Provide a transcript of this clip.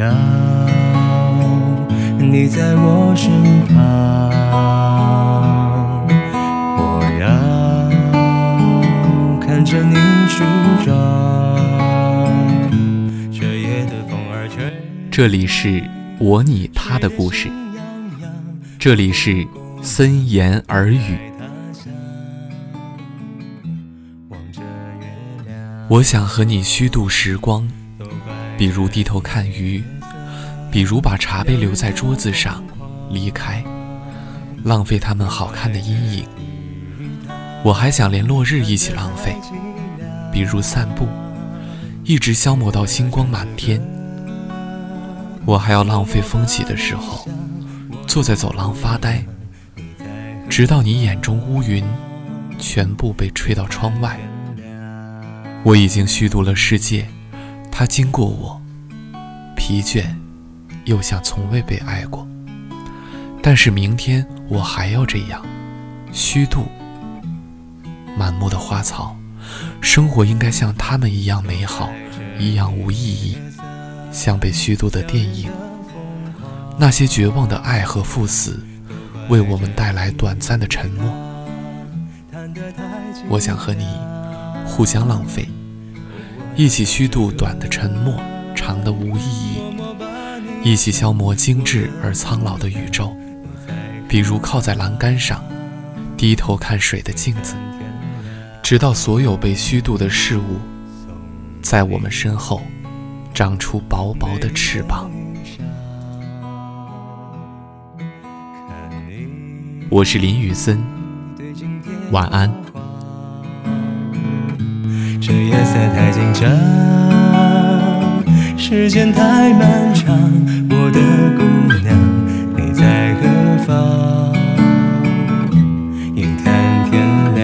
要你在我身旁，我要看着你梳妆。这夜的风儿吹，这里是我你他的故事，这里是森言耳语。我想和你虚度时光，比如低头看鱼，比如把茶杯留在桌子上离开，浪费他们好看的阴影。我还想连落日一起浪费，比如散步，一直消磨到星光满天。我还要浪费风起的时候，坐在走廊发呆，直到你眼中乌云全部被吹到窗外。我已经虚度了世界，他经过我，疲倦，又像从未被爱过。但是明天我还要这样，虚度。满目的花草，生活应该像他们一样美好，一样无意义，像被虚度的电影。那些绝望的爱和赴死，为我们带来短暂的沉默。我想和你。互相浪费，一起虚度短的沉默，长的无意义，一起消磨精致而苍老的宇宙。比如靠在栏杆上，低头看水的镜子，直到所有被虚度的事物，在我们身后长出薄薄的翅膀。我是林雨森，晚安。色太紧张，时间太漫长，我的姑娘，你在何方？眼看天亮。